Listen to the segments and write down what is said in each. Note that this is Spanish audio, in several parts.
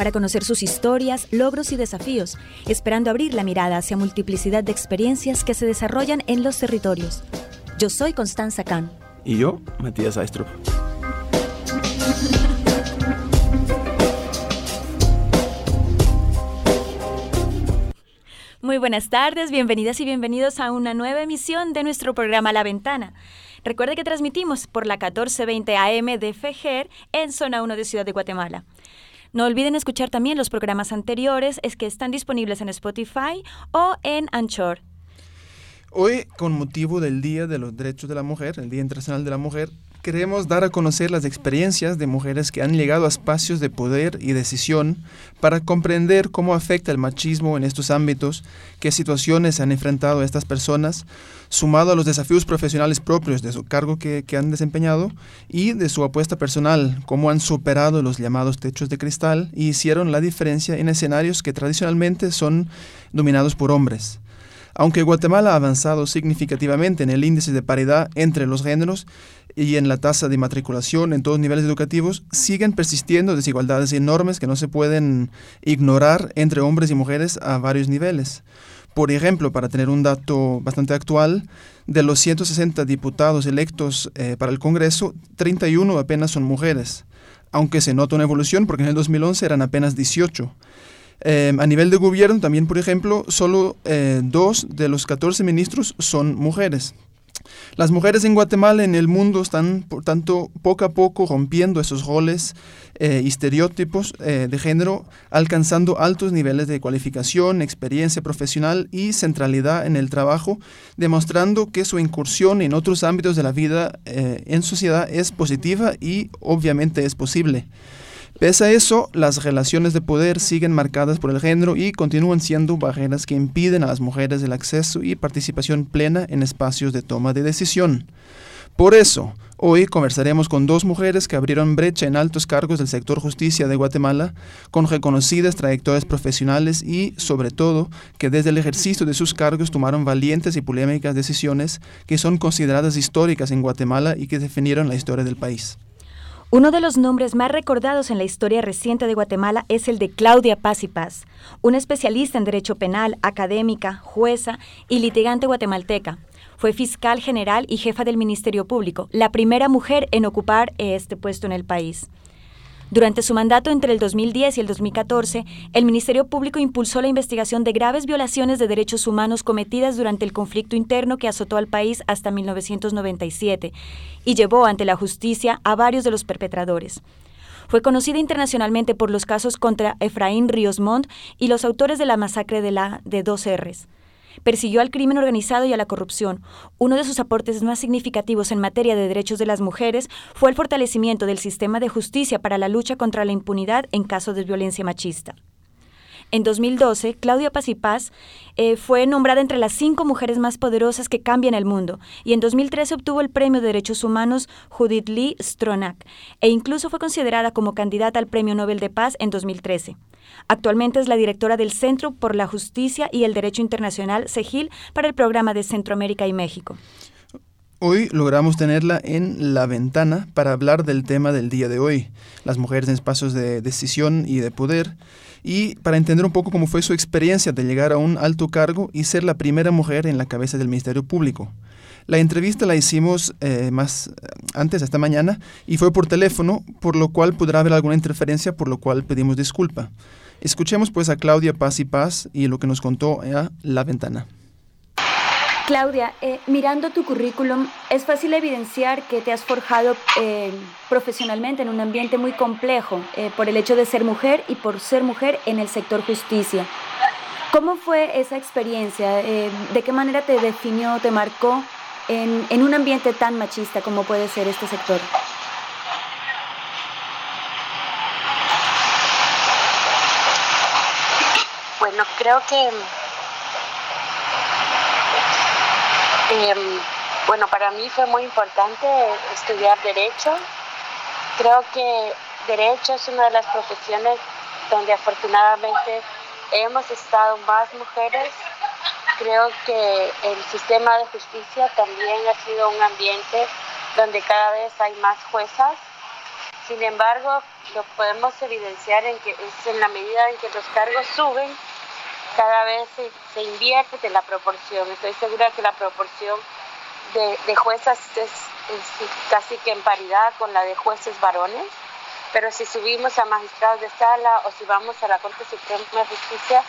para conocer sus historias, logros y desafíos, esperando abrir la mirada hacia multiplicidad de experiencias que se desarrollan en los territorios. Yo soy Constanza Kahn. Y yo, Matías Aistrup. Muy buenas tardes, bienvenidas y bienvenidos a una nueva emisión de nuestro programa La Ventana. Recuerde que transmitimos por la 1420 AM de FEGER en Zona 1 de Ciudad de Guatemala. No olviden escuchar también los programas anteriores, es que están disponibles en Spotify o en Anchor. Hoy, con motivo del Día de los Derechos de la Mujer, el Día Internacional de la Mujer, Queremos dar a conocer las experiencias de mujeres que han llegado a espacios de poder y decisión para comprender cómo afecta el machismo en estos ámbitos, qué situaciones han enfrentado estas personas, sumado a los desafíos profesionales propios de su cargo que, que han desempeñado y de su apuesta personal, cómo han superado los llamados techos de cristal y hicieron la diferencia en escenarios que tradicionalmente son dominados por hombres. Aunque Guatemala ha avanzado significativamente en el índice de paridad entre los géneros, y en la tasa de matriculación en todos niveles educativos, siguen persistiendo desigualdades enormes que no se pueden ignorar entre hombres y mujeres a varios niveles. Por ejemplo, para tener un dato bastante actual, de los 160 diputados electos eh, para el Congreso, 31 apenas son mujeres, aunque se nota una evolución porque en el 2011 eran apenas 18. Eh, a nivel de gobierno también, por ejemplo, solo eh, dos de los 14 ministros son mujeres. Las mujeres en Guatemala, en el mundo, están, por tanto, poco a poco rompiendo esos roles eh, y estereotipos eh, de género, alcanzando altos niveles de cualificación, experiencia profesional y centralidad en el trabajo, demostrando que su incursión en otros ámbitos de la vida eh, en sociedad es positiva y obviamente es posible. Pese a eso, las relaciones de poder siguen marcadas por el género y continúan siendo barreras que impiden a las mujeres el acceso y participación plena en espacios de toma de decisión. Por eso, hoy conversaremos con dos mujeres que abrieron brecha en altos cargos del sector justicia de Guatemala, con reconocidas trayectorias profesionales y, sobre todo, que desde el ejercicio de sus cargos tomaron valientes y polémicas decisiones que son consideradas históricas en Guatemala y que definieron la historia del país. Uno de los nombres más recordados en la historia reciente de Guatemala es el de Claudia Paz y Paz, una especialista en derecho penal, académica, jueza y litigante guatemalteca. Fue fiscal general y jefa del Ministerio Público, la primera mujer en ocupar este puesto en el país. Durante su mandato entre el 2010 y el 2014, el Ministerio Público impulsó la investigación de graves violaciones de derechos humanos cometidas durante el conflicto interno que azotó al país hasta 1997 y llevó ante la justicia a varios de los perpetradores. Fue conocida internacionalmente por los casos contra Efraín Ríos Montt y los autores de la masacre de la de dos R's. Persiguió al crimen organizado y a la corrupción. Uno de sus aportes más significativos en materia de derechos de las mujeres fue el fortalecimiento del sistema de justicia para la lucha contra la impunidad en casos de violencia machista. En 2012, Claudia Paz y Paz eh, fue nombrada entre las cinco mujeres más poderosas que cambian el mundo y en 2013 obtuvo el Premio de Derechos Humanos Judith Lee Stronach e incluso fue considerada como candidata al Premio Nobel de Paz en 2013. Actualmente es la directora del Centro por la Justicia y el Derecho Internacional, CEGIL, para el programa de Centroamérica y México. Hoy logramos tenerla en la ventana para hablar del tema del día de hoy, las mujeres en espacios de decisión y de poder, y para entender un poco cómo fue su experiencia de llegar a un alto cargo y ser la primera mujer en la cabeza del Ministerio Público. La entrevista la hicimos eh, más eh, antes, esta mañana, y fue por teléfono, por lo cual podrá haber alguna interferencia, por lo cual pedimos disculpa. Escuchemos pues a Claudia Paz y Paz y lo que nos contó a La Ventana. Claudia, eh, mirando tu currículum, es fácil evidenciar que te has forjado profesionalmente en un ambiente muy complejo por el hecho de ser mujer y por ser mujer en el sector justicia. ¿Cómo fue esa experiencia? ¿De qué manera te definió, te marcó en, un ambiente tan machista como puede ser este sector? Bueno, creo que, em, bueno, para mí fue muy importante estudiar derecho. Creo que derecho es una de las profesiones donde afortunadamente hemos estado más mujeres. Creo que el sistema de justicia también ha sido un ambiente donde cada vez hay más juezas. Sin embargo, lo podemos evidenciar en que es en la medida en que los cargos suben, cada vez se, invierte la proporción. Estoy segura que la proporción de, juezas es, casi que en paridad con la de jueces varones, pero si subimos a magistrados de sala o si vamos a la Corte Suprema de Justicia,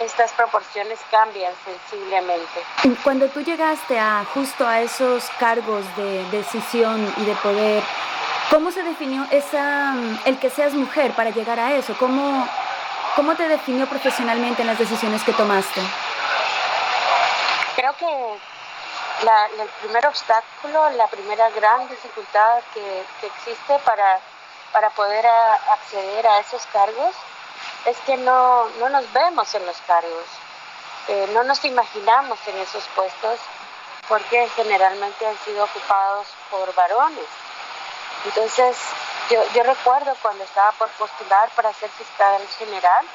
estas proporciones cambian sensiblemente. Cuando tú llegaste a justo a esos cargos de decisión y de poder, ¿cómo se definió esa, el que seas mujer para llegar a eso? ¿Cómo, cómo te definió profesionalmente en las decisiones que tomaste? Creo que el primer obstáculo, la primera gran dificultad que, existe para, para poder acceder a esos cargos es que no, no nos vemos en los cargos, eh, no nos imaginamos en esos puestos porque generalmente han sido ocupados por varones. Entonces, yo, yo recuerdo cuando estaba por postular para ser fiscal general,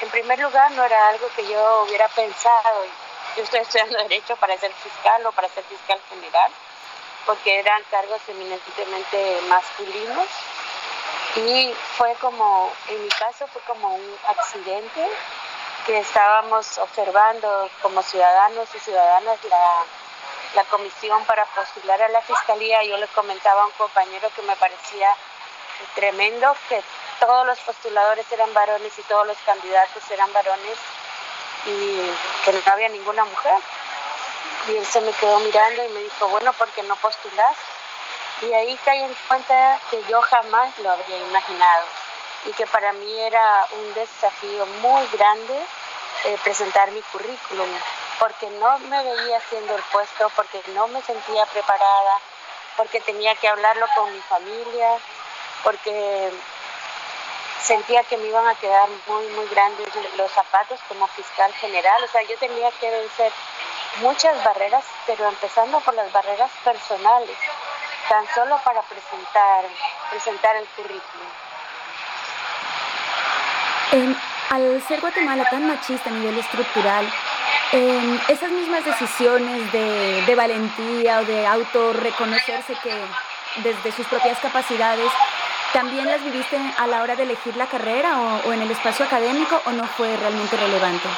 en primer lugar no era algo que yo hubiera pensado, yo estoy estudiando derecho para ser fiscal o para ser fiscal general, porque eran cargos eminentemente masculinos y fue como, en mi caso fue como un accidente que estábamos observando como ciudadanos y ciudadanas la, la comisión para postular a la fiscalía. Yo le comentaba a un compañero que me parecía tremendo que todos los postuladores eran varones y todos los candidatos eran varones y que no había ninguna mujer. Y él se me quedó mirando y me dijo, bueno, ¿por qué no postulas? Y ahí caí en cuenta que yo jamás lo habría imaginado y que para mí era un desafío muy grande eh, presentar mi currículum, porque no me veía haciendo el puesto, porque no me sentía preparada, porque tenía que hablarlo con mi familia, porque sentía que me iban a quedar muy, muy grandes los zapatos como fiscal general. O sea, yo tenía que vencer muchas barreras, pero empezando por las barreras personales tan solo para presentar, presentar el currículum. Al ser Guatemala tan machista a nivel estructural, esas mismas decisiones de, de valentía o de autorreconocerse que desde sus propias capacidades, ¿también las viviste a la hora de elegir la carrera o, en el espacio académico o no fue realmente relevante?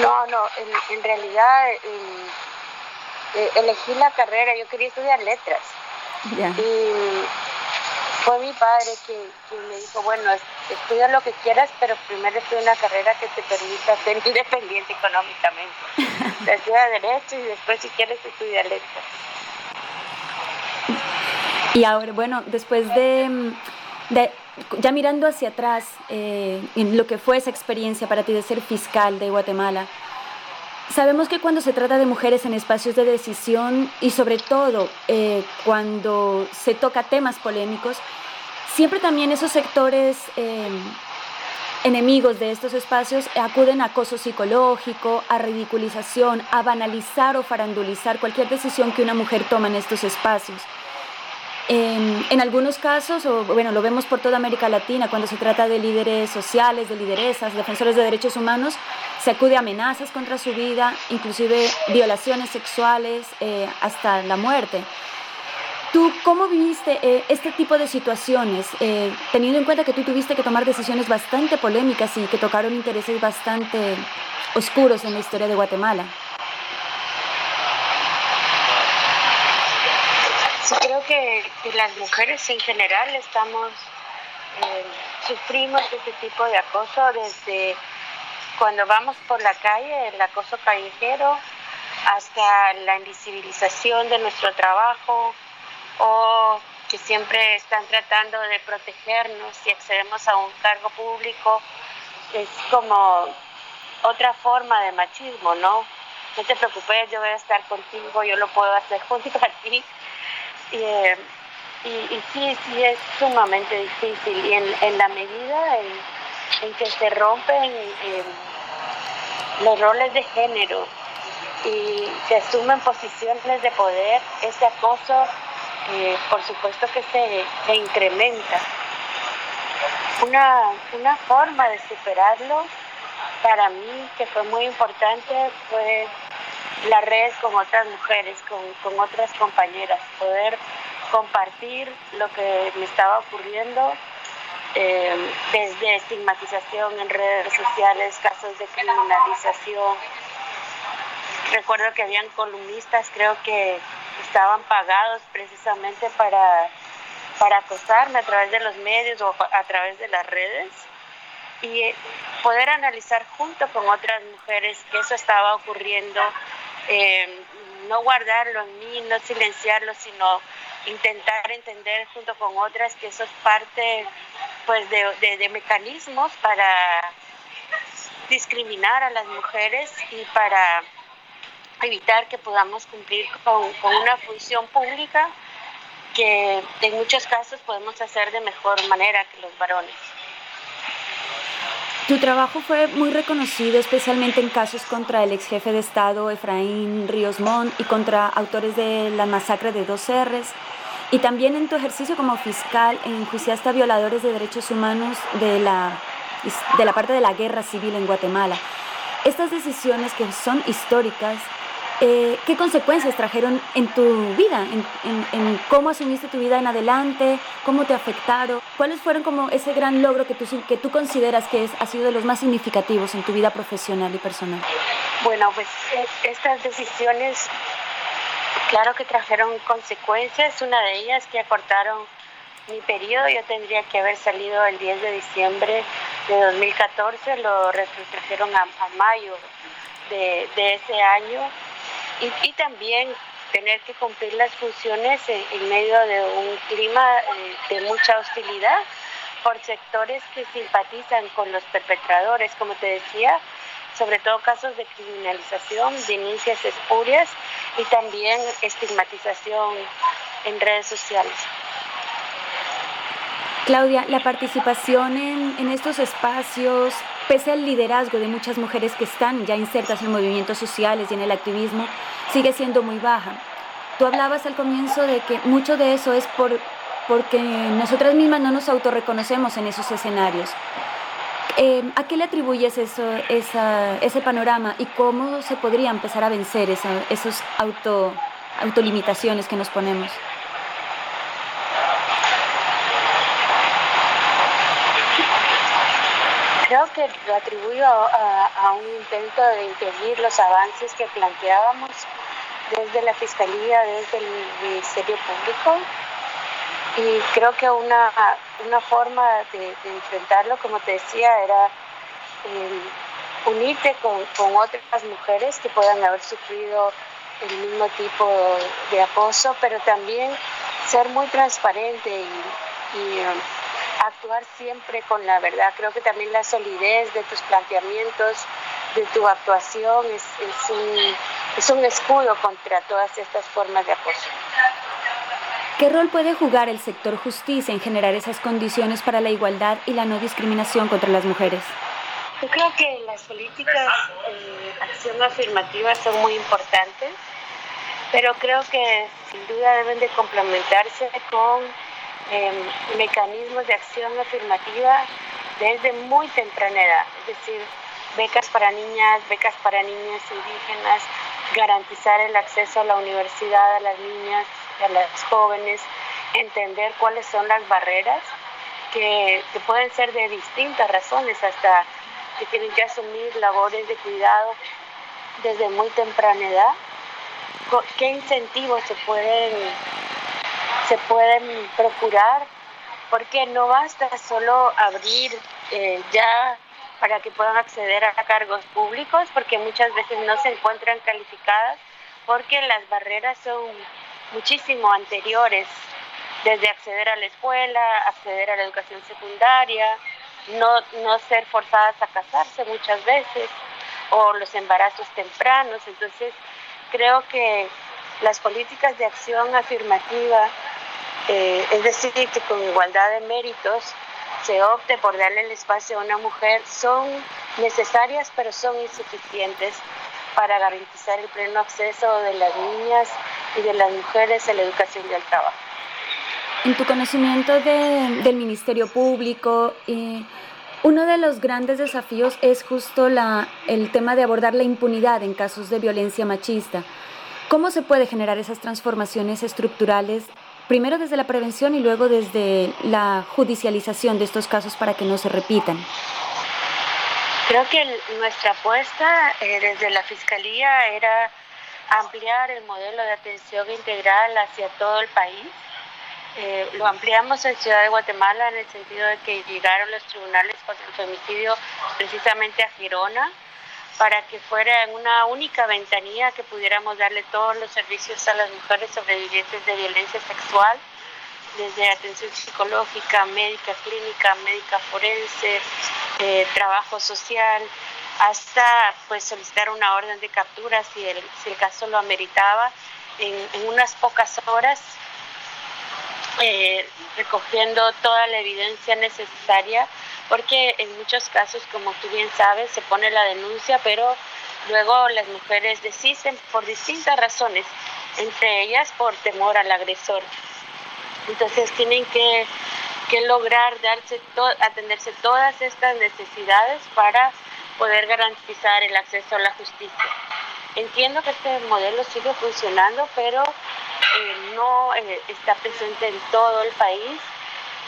No, no, en, realidad eh, elegí la carrera, yo quería estudiar letras. Y fue mi padre que, me dijo, bueno, estudia lo que quieras, pero primero estudia una carrera que te permita ser independiente económicamente. estudia derecho y después si quieres estudiar letras. Y ahora, bueno, después de, ya mirando hacia atrás, eh, en lo que fue esa experiencia para ti de ser fiscal de Guatemala, Sabemos que cuando se trata de mujeres en espacios de decisión y sobre todo eh, cuando se toca temas polémicos, siempre también esos sectores em, enemigos de estos espacios acuden a acoso psicológico, a ridiculización, a banalizar o farandulizar cualquier decisión que una mujer toma en estos espacios. En, algunos casos, o bueno, lo vemos por toda América Latina, cuando se trata de líderes sociales, de lideresas, defensores de derechos humanos, se acude a amenazas contra su vida, inclusive violaciones sexuales, eh, hasta la muerte. ¿Tú cómo viviste eh, este tipo de situaciones, eh, teniendo en cuenta que tú tuviste que tomar decisiones bastante polémicas y que tocaron intereses bastante oscuros en la historia de Guatemala? Creo que, las mujeres en general estamos, eh, sufrimos este tipo de acoso desde cuando vamos por la calle, el acoso callejero, hasta la invisibilización de nuestro trabajo o que siempre están tratando de protegernos si accedemos a un cargo público. Es como otra forma de machismo, ¿no? No te preocupes, yo voy a estar contigo, yo lo puedo hacer junto a ti. Eh, y, sí, sí es sumamente difícil y en, la medida en, que se rompen los roles de género y se asumen posiciones de poder, ese acoso eh, por supuesto que se, incrementa. Una, una forma de superarlo para mí que fue muy importante fue la red con otras mujeres, con, otras compañeras, poder compartir lo que me estaba ocurriendo eh, desde estigmatización en redes sociales, casos de criminalización. Recuerdo que habían columnistas, creo que estaban pagados precisamente para, para acosarme a través de los medios o a través de las redes y poder analizar junto con otras mujeres que eso estaba ocurriendo, eh, no guardarlo en mí, no silenciarlo, sino intentar entender junto con otras que eso es parte pues de, de mecanismos para discriminar a las mujeres y para evitar que podamos cumplir con, una función pública que en muchos casos podemos hacer de mejor manera que los varones. Tu trabajo fue muy reconocido, especialmente en casos contra el ex jefe de Estado Efraín Ríos Montt y contra autores de la masacre de dos R's. Y también en tu ejercicio como fiscal enjuiciaste a violadores de derechos humanos de la, de la parte de la guerra civil en Guatemala. Estas decisiones que son históricas eh, ¿qué consecuencias trajeron en tu vida, en, cómo asumiste tu vida en adelante, cómo te afectaron? ¿Cuáles fueron como ese gran logro que tú, que tú consideras que es, ha sido de los más significativos en tu vida profesional y personal? Bueno, pues eh, estas decisiones, claro que trajeron consecuencias. Una de ellas que acortaron mi periodo, yo tendría que haber salido el 10 de diciembre de 2014, lo retrajeron a, mayo de, de ese año y, también tener que cumplir las funciones en, medio de un clima eh, de mucha hostilidad por sectores que simpatizan con los perpetradores, como te decía, sobre todo casos de criminalización, denuncias espurias y también estigmatización en redes sociales. Claudia, la participación en, en, estos espacios, pese al liderazgo de muchas mujeres que están ya insertas en movimientos sociales y en el activismo, sigue siendo muy baja. Tú hablabas al comienzo de que mucho de eso es por, porque nosotras mismas no nos autorreconocemos en esos escenarios. Eh, ¿A qué le atribuyes eso, ese panorama y cómo se podría empezar a vencer esa, esos auto, autolimitaciones que nos ponemos? Creo que lo atribuyo a, un intento de impedir los avances que planteábamos desde la Fiscalía, desde el Ministerio Público. Y creo que una, una forma de, enfrentarlo, como te decía, era eh, unirte con, con, otras mujeres que puedan haber sufrido el mismo tipo de acoso, pero también ser muy transparente y actuar siempre con la verdad. Creo que también la solidez de tus planteamientos, de tu actuación, es, un, es un escudo contra todas estas formas de acoso. ¿Qué rol puede jugar el sector justicia en generar esas condiciones para la igualdad y la no discriminación contra las mujeres? Yo creo que las políticas de acción afirmativa son muy importantes, pero creo que sin duda deben de complementarse con Em, mecanismos de acción afirmativa desde muy temprana edad, es decir, becas para niñas, becas para niñas indígenas, garantizar el acceso a la universidad a las niñas, a las jóvenes, entender cuáles son las barreras que, que pueden ser de distintas razones, hasta que tienen que asumir labores de cuidado desde muy temprana edad, qué incentivos se pueden se pueden procurar, porque no basta solo abrir eh, ya para que puedan acceder a cargos públicos, porque muchas veces no se encuentran calificadas, porque las barreras son muchísimo anteriores, desde acceder a la escuela, acceder a la educación secundaria, no, no ser forzadas a casarse muchas veces, o los embarazos tempranos. Entonces, creo que las políticas de acción afirmativa eh, es decir, que con igualdad de méritos se opte por darle el espacio a una mujer, son necesarias pero son insuficientes para garantizar el pleno acceso de las niñas y de las mujeres a la educación y al trabajo. En tu conocimiento del Ministerio Público, eh, uno de los grandes desafíos es justo la, el tema de abordar la impunidad en casos de violencia machista. ¿Cómo se puede generar esas transformaciones estructurales, primero desde la prevención y luego desde la judicialización de estos casos para que no se repitan? Creo que nuestra apuesta eh, desde la Fiscalía era ampliar el modelo de atención integral hacia todo el país. Eh, lo ampliamos en Ciudad de Guatemala en el sentido de que llegaron los tribunales contra el femicidio precisamente a Girona para que fuera en una única ventanilla que pudiéramos darle todos los servicios a las mujeres sobrevivientes de violencia sexual, desde atención psicológica, médica clínica, médica forense, eh, trabajo social, hasta pues solicitar una orden de captura si el, si el caso lo ameritaba. En, unas pocas horas, eh, recogiendo toda la evidencia necesaria, porque en muchos casos, como tú bien sabes, se pone la denuncia, pero luego las mujeres desisten por distintas razones, entre ellas por temor al agresor. Entonces tienen que, que lograr darse atenderse todas estas necesidades para poder garantizar el acceso a la justicia. Entiendo que este modelo sigue funcionando, pero eh, no eh, está presente en todo el país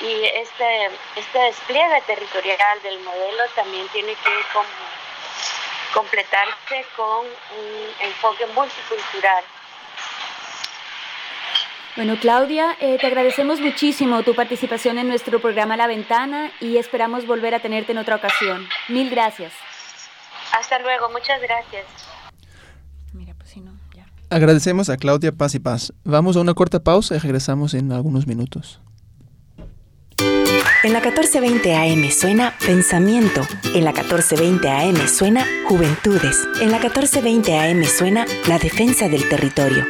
y este, este despliegue territorial del modelo también tiene que completarse con un enfoque multicultural. Bueno, Claudia, eh, te agradecemos muchísimo tu participación en nuestro programa La Ventana y esperamos volver a tenerte en otra ocasión. Mil gracias. Hasta luego, muchas gracias. Mira, pues si no, ya. Agradecemos a Claudia Paz y Paz. Vamos a una corta pausa y regresamos en algunos minutos. En la 1420 AM suena Pensamiento. En la 1420 AM suena Juventudes. En la 1420 AM suena La Defensa del Territorio.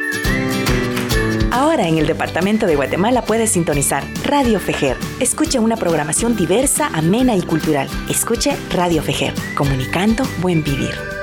Ahora en el Departamento de Guatemala puedes sintonizar Radio Fejer. Escuche una programación diversa, amena y cultural. Escuche Radio Fejer, comunicando buen vivir.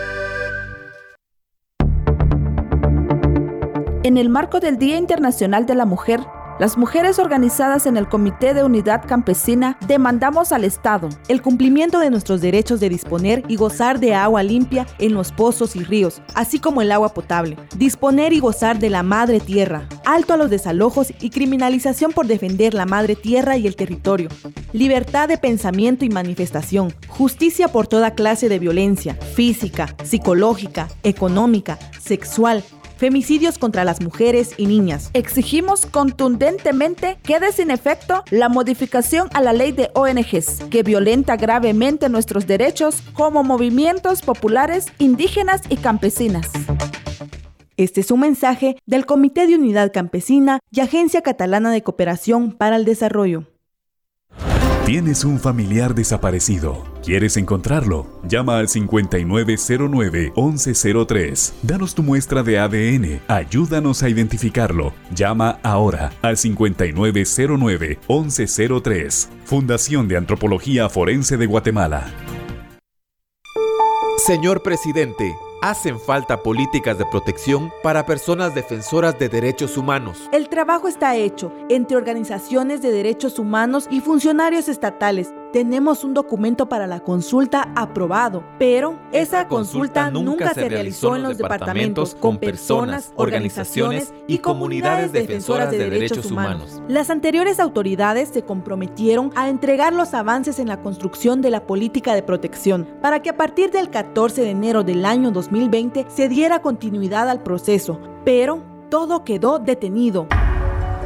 En el marco del Día Internacional de la Mujer, las mujeres organizadas en el Comité de Unidad Campesina demandamos al Estado el cumplimiento de nuestros derechos de disponer y gozar de agua limpia en los pozos y ríos, así como el agua potable, disponer y gozar de la madre tierra, alto a los desalojos y criminalización por defender la madre tierra y el territorio, libertad de pensamiento y manifestación, justicia por toda clase de violencia, física, psicológica, económica, sexual, femicidios contra las mujeres y niñas. Exigimos contundentemente quede sin efecto la modificación a la ley de ONGs, que violenta gravemente nuestros derechos como movimientos populares, indígenas y campesinas. Este es un mensaje del Comité de Unidad Campesina y Agencia Catalana de Cooperación para el Desarrollo. Tienes un familiar desaparecido. ¿Quieres encontrarlo? Llama al 5909-1103. Danos tu muestra de ADN. Ayúdanos a identificarlo. Llama ahora al 5909-1103. Fundación de Antropología Forense de Guatemala. Señor presidente, hacen falta políticas de protección para personas defensoras de derechos humanos. El trabajo está hecho entre organizaciones de derechos humanos y funcionarios estatales tenemos un documento para la consulta aprobado, pero esa consulta, nunca se realizó en los departamentos con personas, organizaciones y comunidades defensoras de derechos humanos. Las anteriores autoridades se comprometieron a entregar los avances en la construcción de la política de protección para que a partir del 14 de enero del año 2020 se diera continuidad al proceso, pero todo quedó detenido.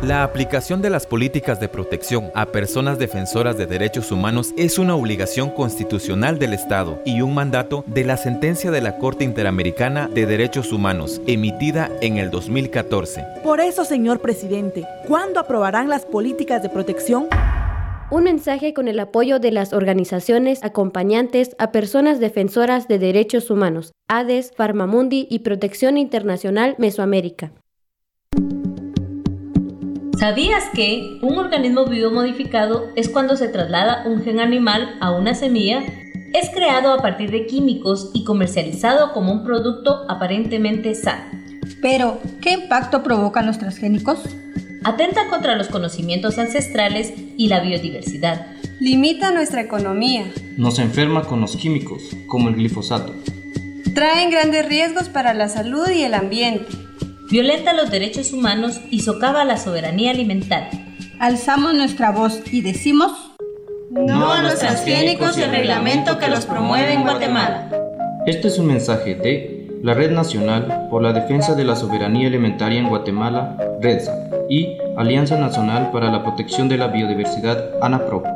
La aplicación de las políticas de protección a personas defensoras de derechos humanos es una obligación constitucional del Estado y un mandato de la sentencia de la Corte Interamericana de Derechos Humanos, emitida en el 2014. Por eso, señor presidente, ¿cuándo aprobarán las políticas de protección? Un mensaje con el apoyo de las organizaciones acompañantes a personas defensoras de derechos humanos, ADES, Farmamundi y Protección Internacional Mesoamérica. ¿Sabías que un organismo vivo modificado es cuando se traslada un gen animal a una semilla? Es creado a partir de químicos y comercializado como un producto aparentemente sano. Pero, ¿qué impacto provocan los transgénicos? Atenta contra los conocimientos ancestrales y la biodiversidad. Limita nuestra economía. Nos enferma con los químicos, como el glifosato. Traen grandes riesgos para la salud y el ambiente. Violenta los derechos humanos y socava la soberanía alimentaria. Alzamos nuestra voz y decimos no a los transgénicos y el reglamento que los promueve en Guatemala. Este es un mensaje de la Red Nacional por la Defensa de la Soberanía Alimentaria en Guatemala, REDSA, y Alianza Nacional para la Protección de la Biodiversidad, ANAPRO.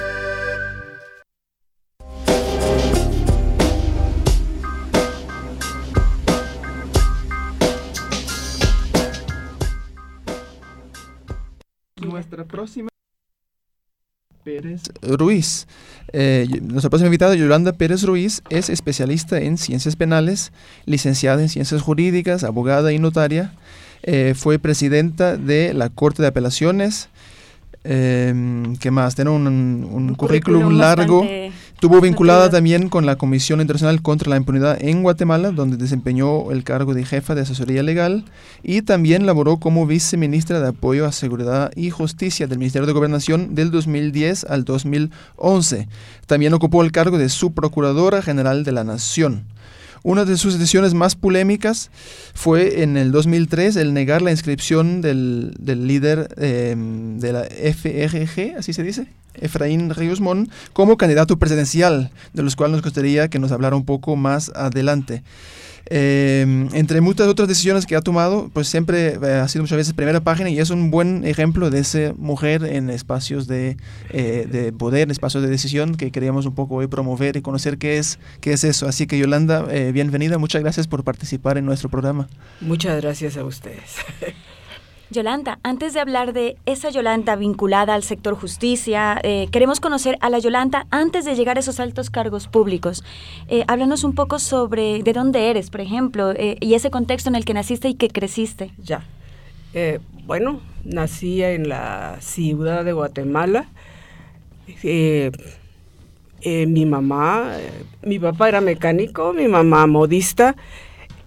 Nuestra próxima Pérez Ruiz. Eh, nuestra próxima invitada, Yolanda Pérez Ruiz, es especialista en ciencias penales, licenciada en ciencias jurídicas, abogada y notaria. Eh, fue presidenta de la Corte de Apelaciones. Eh, ¿Qué más? Tiene un, un, currículum, largo. Estuvo vinculada también con la Comisión Internacional contra la Impunidad en Guatemala, donde desempeñó el cargo de jefa de asesoría legal y también laboró como viceministra de Apoyo a Seguridad y Justicia del Ministerio de Gobernación del 2010 al 2011. También ocupó el cargo de subprocuradora general de la Nación. Una de sus decisiones más polémicas fue en el 2003 el negar la inscripción del, del líder eh, de la FRG, así se dice, Efraín Ríos Mon como candidato presidencial, de los cuales nos gustaría que nos hablara un poco más adelante. Eh, entre muchas otras decisiones que ha tomado, pues siempre eh, ha sido muchas veces primera página y es un buen ejemplo de esa mujer en espacios de, eh, de poder, en espacios de decisión que queríamos un poco hoy promover y conocer qué es, qué es eso. Así que Yolanda, bienvenida, muchas gracias por participar en nuestro programa. Muchas gracias a ustedes. Yolanda, antes de hablar de esa Yolanda vinculada al sector justicia, eh, queremos conocer a la Yolanda antes de llegar a esos altos cargos públicos. Eh, háblanos un poco sobre de dónde eres, por ejemplo, eh, y ese contexto en el que naciste y que creciste. Ya. Bueno, nací en la ciudad de Guatemala. mi mamá, mi papá era mecánico, mi mamá modista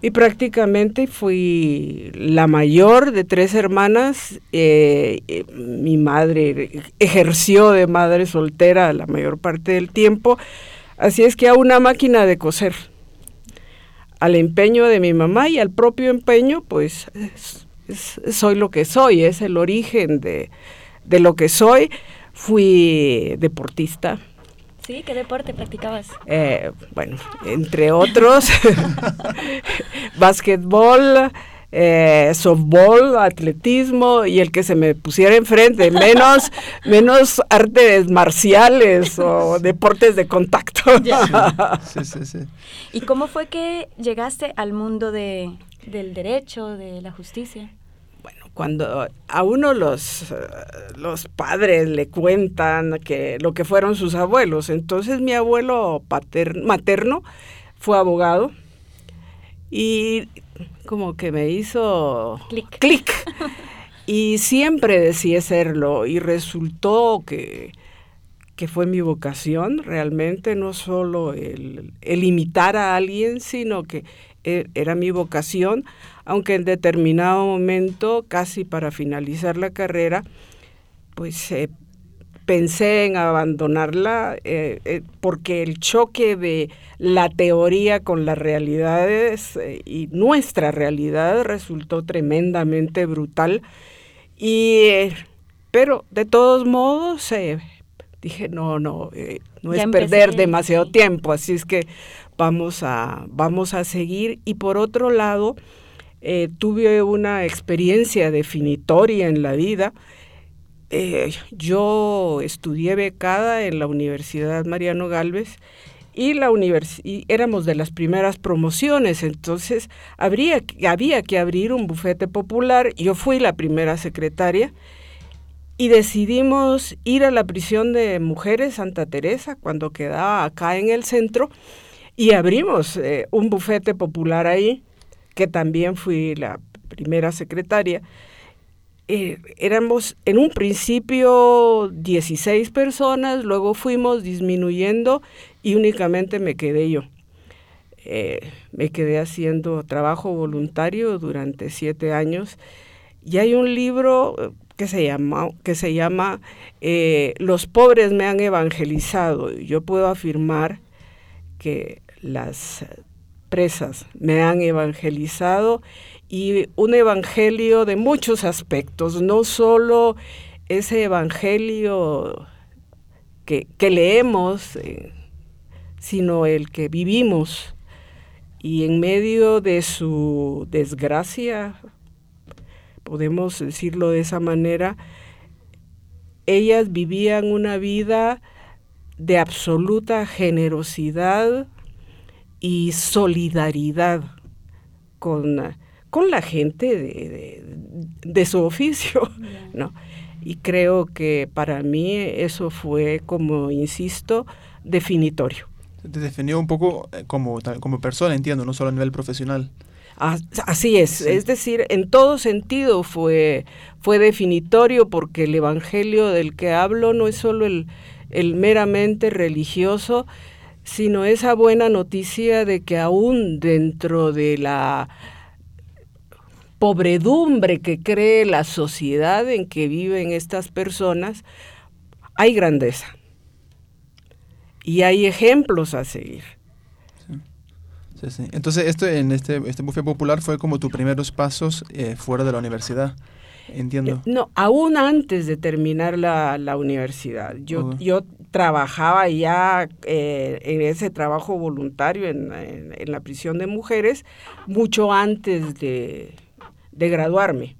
y prácticamente fui la mayor de tres hermanas. Eh, eh, mi madre ejerció de madre soltera la mayor parte del tiempo. Así es que a una máquina de coser, al empeño de mi mamá y al propio empeño, pues soy lo que soy, es el origen de, de lo que soy. Fui deportista, Sí, ¿qué deporte practicabas? Eh, bueno, entre otros, básquetbol, eh, softball, atletismo y el que se me pusiera enfrente, menos, menos artes marciales o deportes de contacto. Sí, sí, sí. ¿Y cómo fue que llegaste al mundo de, del derecho, de la justicia? Cuando a uno los, los padres le cuentan que lo que fueron sus abuelos. Entonces mi abuelo materno fue abogado y como que me hizo clic. y siempre decía serlo y resultó que, que fue mi vocación realmente, no solo el, el imitar a alguien, sino que e, era mi vocación aunque en determinado momento, casi para finalizar la carrera, pues eh, pensé en abandonarla eh, eh, porque el choque de la teoría con las realidades y nuestra realidad resultó tremendamente brutal. Y, pero de todos modos, dije, no, no, no es perder demasiado tiempo, así es que vamos a, vamos a seguir. Y por otro lado, eh, tuve una experiencia definitoria en la vida. Eh, yo estudié becada en la Universidad Mariano Galvez y la y éramos de las primeras promociones, entonces habría, había que abrir un bufete popular. Yo fui la primera secretaria y decidimos ir a la prisión de mujeres Santa Teresa cuando quedaba acá en el centro y abrimos eh, un bufete popular ahí, que también fui la primera secretaria. Eh, éramos en un principio 16 personas, luego fuimos disminuyendo y únicamente me quedé yo. Eh, me quedé haciendo trabajo voluntario durante siete años y hay un libro que se llama, que se llama Los pobres me han evangelizado. Yo puedo afirmar que las me han evangelizado y un evangelio de muchos aspectos, no solo ese evangelio que, leemos, eh, sino el que vivimos. Y en medio de su desgracia, podemos decirlo de esa manera, ellas vivían una vida de absoluta generosidad y solidaridad con, con la gente de, su oficio, ¿no? Y creo que para mí eso fue, como insisto, definitorio. Te definió un poco eh, como, como persona, entiendo, no solo a nivel profesional. Así es, es decir, en todo sentido fue, fue definitorio porque el Evangelio del que hablo no es solo el, el meramente religioso, sino esa buena noticia de que aún dentro de la pobredumbre que cree la sociedad en que viven estas personas, hay grandeza. Y hay ejemplos a seguir. Entonces, esto en este, este buffet popular fue como tus primeros pasos eh, fuera de la universidad. Entiendo. Eh, no, aún antes de terminar la, universidad. Yo, yo trabajaba ya eh, en ese trabajo voluntario en, la prisión de mujeres mucho antes de, graduarme.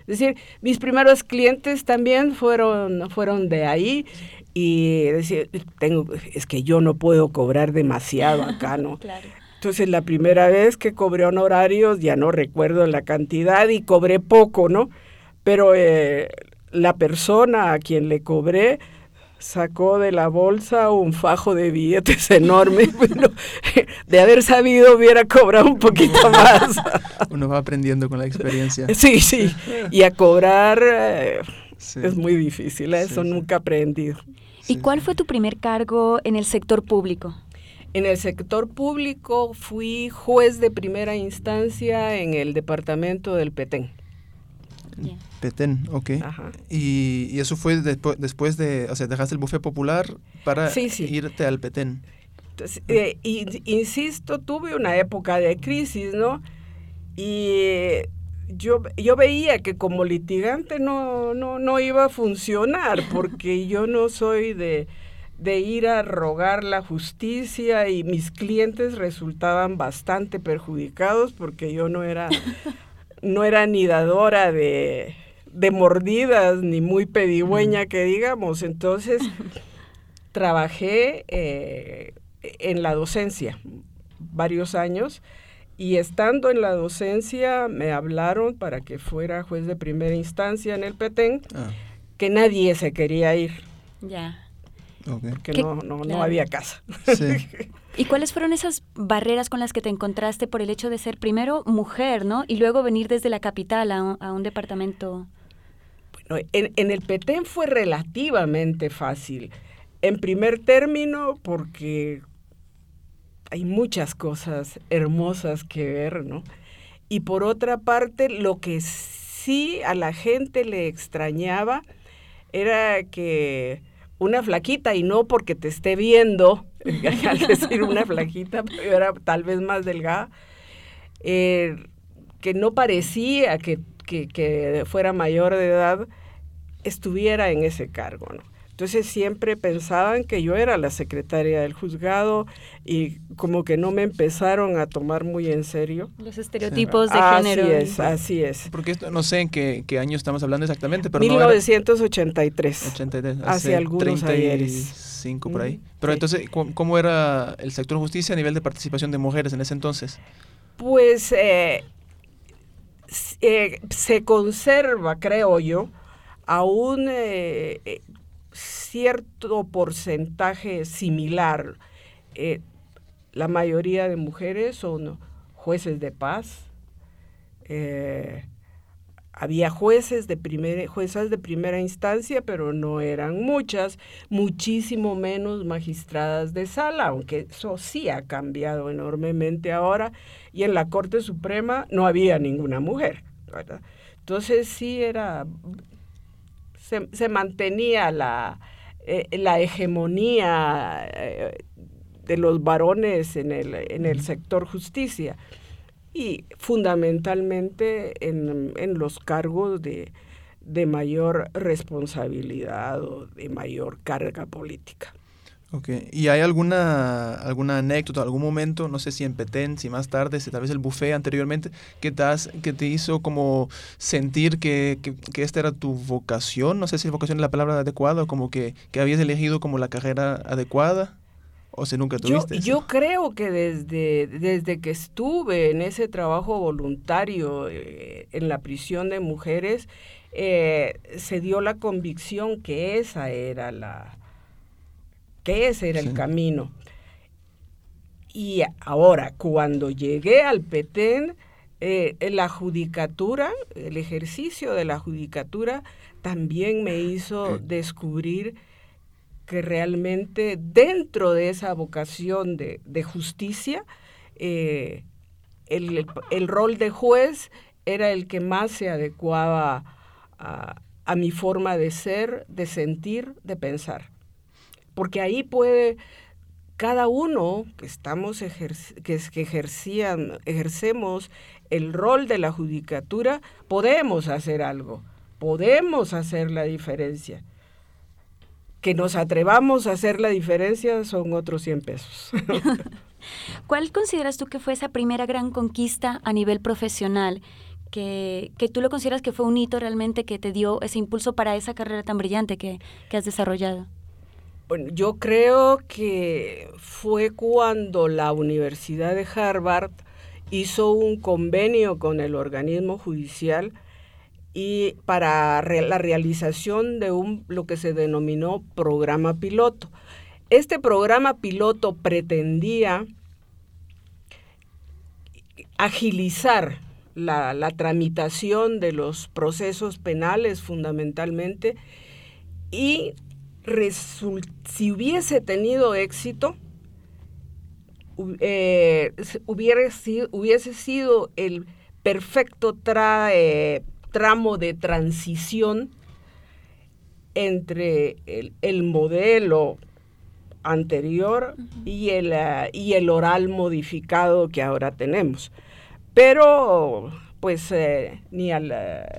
Es decir, mis primeros clientes también fueron, fueron de ahí y decir, tengo, es que yo no puedo cobrar demasiado acá, ¿no? Entonces la primera vez que cobré honorarios, ya no recuerdo la cantidad y cobré poco, ¿no? Pero eh, la persona a quien le cobré sacó de la bolsa un fajo de billetes enorme. de haber sabido hubiera cobrado un poquito más. Uno va aprendiendo con la experiencia. Sí, sí. Y a cobrar eh, es muy difícil, ¿eh? eso nunca he aprendido. ¿Y cuál fue tu primer cargo en el sector público? En el sector público fui juez de primera instancia en el departamento del Petén. Petén, ok. Y, eso fue después de, o sea, dejaste el buffet popular para irte al Petén. Eh, insisto, tuve una época de crisis, ¿no? Y yo, yo veía que como litigante no, no, no iba a funcionar, porque yo no soy de, de ir a rogar la justicia y mis clientes resultaban bastante perjudicados porque yo no era no era ni dadora de, mordidas, ni muy pedigüeña que digamos. Entonces, trabajé eh, en la docencia varios años y estando en la docencia me hablaron para que fuera juez de primera instancia en el Petén, ah. que nadie se quería ir. Ya. Que no, no, no había casa. ¿Y cuáles fueron esas barreras con las que te encontraste por el hecho de ser primero mujer, ¿no? Y luego venir desde la capital a un, departamento. Bueno, en, en, el Petén fue relativamente fácil. En primer término, porque hay muchas cosas hermosas que ver, ¿no? Y por otra parte, lo que sí a la gente le extrañaba era que una flaquita y no porque te esté viendo, al decir una flaquita, pero era tal vez más delgada, eh, que no parecía que, fuera mayor de edad, estuviera en ese cargo. Entonces siempre pensaban que yo era la secretaria del juzgado y como que no me empezaron a tomar muy en serio. Los estereotipos de género. Así es, así es. Porque esto, no sé en qué, qué año estamos hablando exactamente, pero 1983. 83, hace, algunos 35 por ahí. Pero entonces, ¿cómo, era el sector justicia a nivel de participación de mujeres en ese entonces? Pues eh, eh, se conserva, creo yo, aún eh, cierto porcentaje similar. Eh, la mayoría de mujeres son jueces de paz. Había jueces de primera, juezas de primera instancia, pero no eran muchas, muchísimo menos magistradas de sala, aunque eso sí ha cambiado enormemente ahora, y en la Corte Suprema no había ninguna mujer. Entonces sí era, se mantenía la, eh, la hegemonía eh, de los varones en el, en el sector justicia y fundamentalmente en, en los cargos de, de mayor responsabilidad o de mayor carga política. Ok, ¿y hay alguna, alguna anécdota, algún momento, no sé si en Petén, si más tarde, si tal vez el buffet anteriormente, que te, que te hizo como sentir que, que, esta era tu vocación? No sé si vocación es la palabra adecuada, o como que, que habías elegido como la carrera adecuada. ¿O si nunca tuviste? Yo, yo creo que desde, desde que estuve en ese trabajo voluntario eh, en la prisión de mujeres, eh, se dio la convicción que esa era la, que ese era el camino. Y ahora, cuando llegué al Petén, eh, la judicatura, el ejercicio de la judicatura, también me hizo descubrir que realmente dentro de esa vocación de, justicia, eh, el, rol de juez era el que más se adecuaba a mi forma de ser, de sentir, de pensar porque ahí puede cada uno que estamos que, ejercían, ejercemos el rol de la judicatura, podemos hacer algo, podemos hacer la diferencia. Que nos atrevamos a hacer la diferencia son otros 100 pesos. ¿Cuál consideras tú que fue esa primera gran conquista a nivel profesional? Que, que, tú lo consideras que fue un hito realmente que te dio ese impulso para esa carrera tan brillante que, que has desarrollado? Bueno, yo creo que fue cuando la Universidad de Harvard hizo un convenio con el organismo judicial y para la realización de un lo que se denominó programa piloto. Este programa piloto pretendía agilizar la, tramitación de los procesos penales fundamentalmente y si hubiese tenido éxito, eh, hubiese sido el perfecto eh, tramo de transición entre el, modelo anterior y, el, ah, y el oral modificado que ahora tenemos. Pero pues eh, ni, al,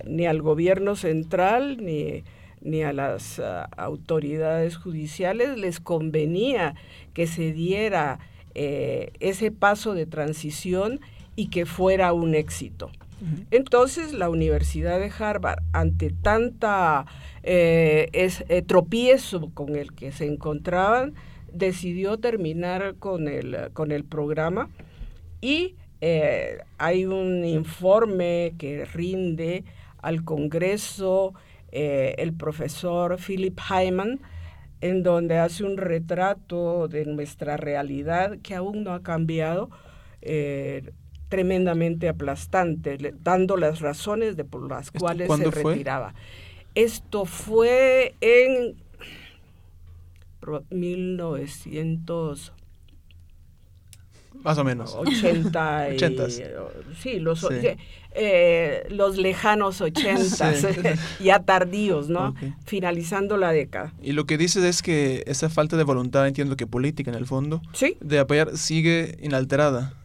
ni al gobierno central ni ni a las autoridades judiciales les convenía que se diera eh, ese paso de transición y que fuera un éxito. Entonces la Universidad de Harvard, ante tanta eh, eh, tropiezo con el que se encontraban, decidió terminar con el, con el programa y hay un informe que rinde al Congreso eh, el profesor Philip Hyman, en donde hace un retrato de nuestra realidad que aún no ha cambiado, eh, tremendamente aplastante, dando las razones de por las cuales se retiraba. Esto fue en 1900 más o menos. 80 sí, los, eh, los lejanos 80, ya tardíos, ¿no? Finalizando la década. Y lo que dices es que esa falta de voluntad, entiendo que política en el fondo, de apoyar sigue inalterada.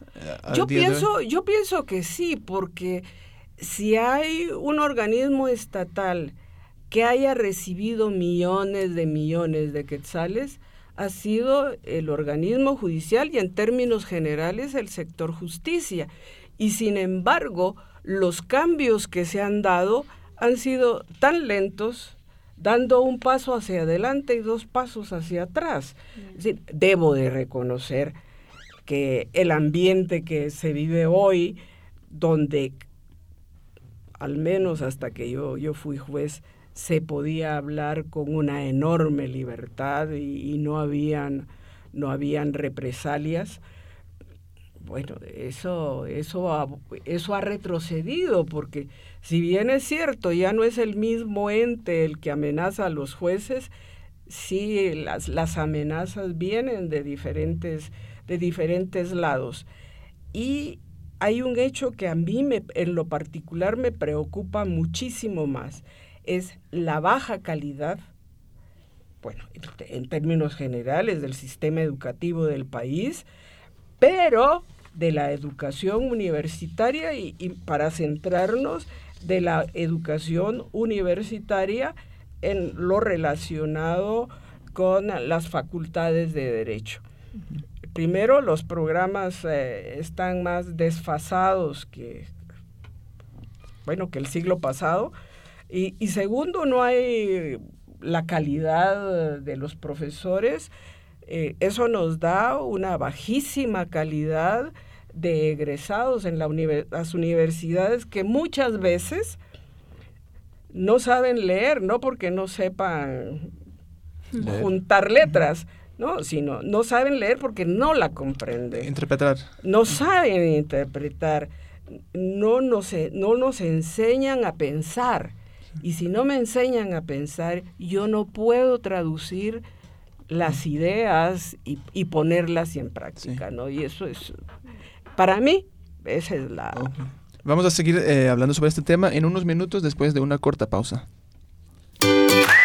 Yo pienso, yo pienso que sí, porque si hay un organismo estatal que haya recibido millones de millones de quetzales ha sido el organismo judicial y en términos generales el sector justicia. Y sin embargo, los cambios que se han dado han sido tan lentos, dando un paso hacia adelante y dos pasos hacia atrás. debo de reconocer que el ambiente que se vive hoy, donde al menos hasta que yo, yo fui juez, se podía hablar con una enorme libertad y, no, habían, no habían represalias. Bueno, eso, eso, ha, eso ha retrocedido porque si bien es cierto, ya no es el mismo ente el que amenaza a los jueces, sí las, las amenazas vienen de diferentes, de diferentes lados. Y hay un hecho que a mí me, en lo particular me preocupa muchísimo más es la baja calidad, bueno, en términos generales del sistema educativo del país, pero de la educación universitaria y, para centrarnos de la educación universitaria en lo relacionado con las facultades de derecho. Primero, los programas eh, están más desfasados que, bueno, que el siglo pasado, y, segundo, no hay la calidad de los profesores. Eh, eso nos da una bajísima calidad de egresados en la las universidades que muchas veces no saben leer, no porque no sepan juntar letras, no, sino no saben leer porque no la comprenden. Interpretar. No saben interpretar. No nos, no nos enseñan a pensar. Y si no me enseñan a pensar, yo no puedo traducir las ideas y, ponerlas en práctica, ¿no? Y eso es, para mí, esa es la... Vamos a seguir eh, hablando sobre este tema en unos minutos después de una corta pausa.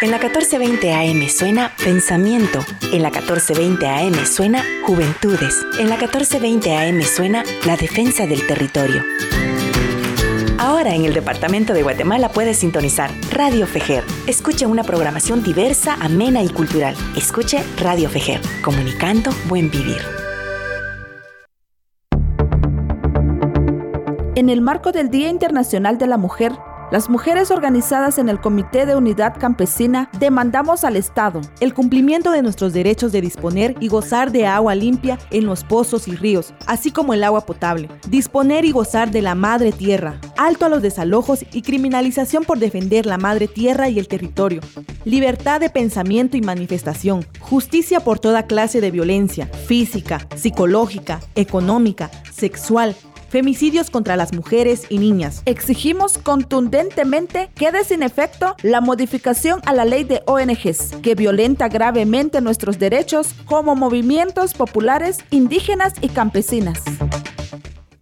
En la 1420 AM suena Pensamiento. En la 1420 AM suena Juventudes. En la 1420 AM suena La Defensa del Territorio. Ahora en el Departamento de Guatemala puedes sintonizar Radio Fejer. Escuche una programación diversa, amena y cultural. Escuche Radio Fejer, comunicando buen vivir. En el marco del Día Internacional de la Mujer, las mujeres organizadas en el Comité de Unidad Campesina demandamos al Estado el cumplimiento de nuestros derechos de disponer y gozar de agua limpia en los pozos y ríos, así como el agua potable, disponer y gozar de la madre tierra, alto a los desalojos y criminalización por defender la madre tierra y el territorio, libertad de pensamiento y manifestación, justicia por toda clase de violencia, física, psicológica, económica, sexual, femicidios contra las mujeres y niñas. Exigimos contundentemente quede sin efecto la modificación a la ley de ONGs, que violenta gravemente nuestros derechos como movimientos populares, indígenas y campesinas.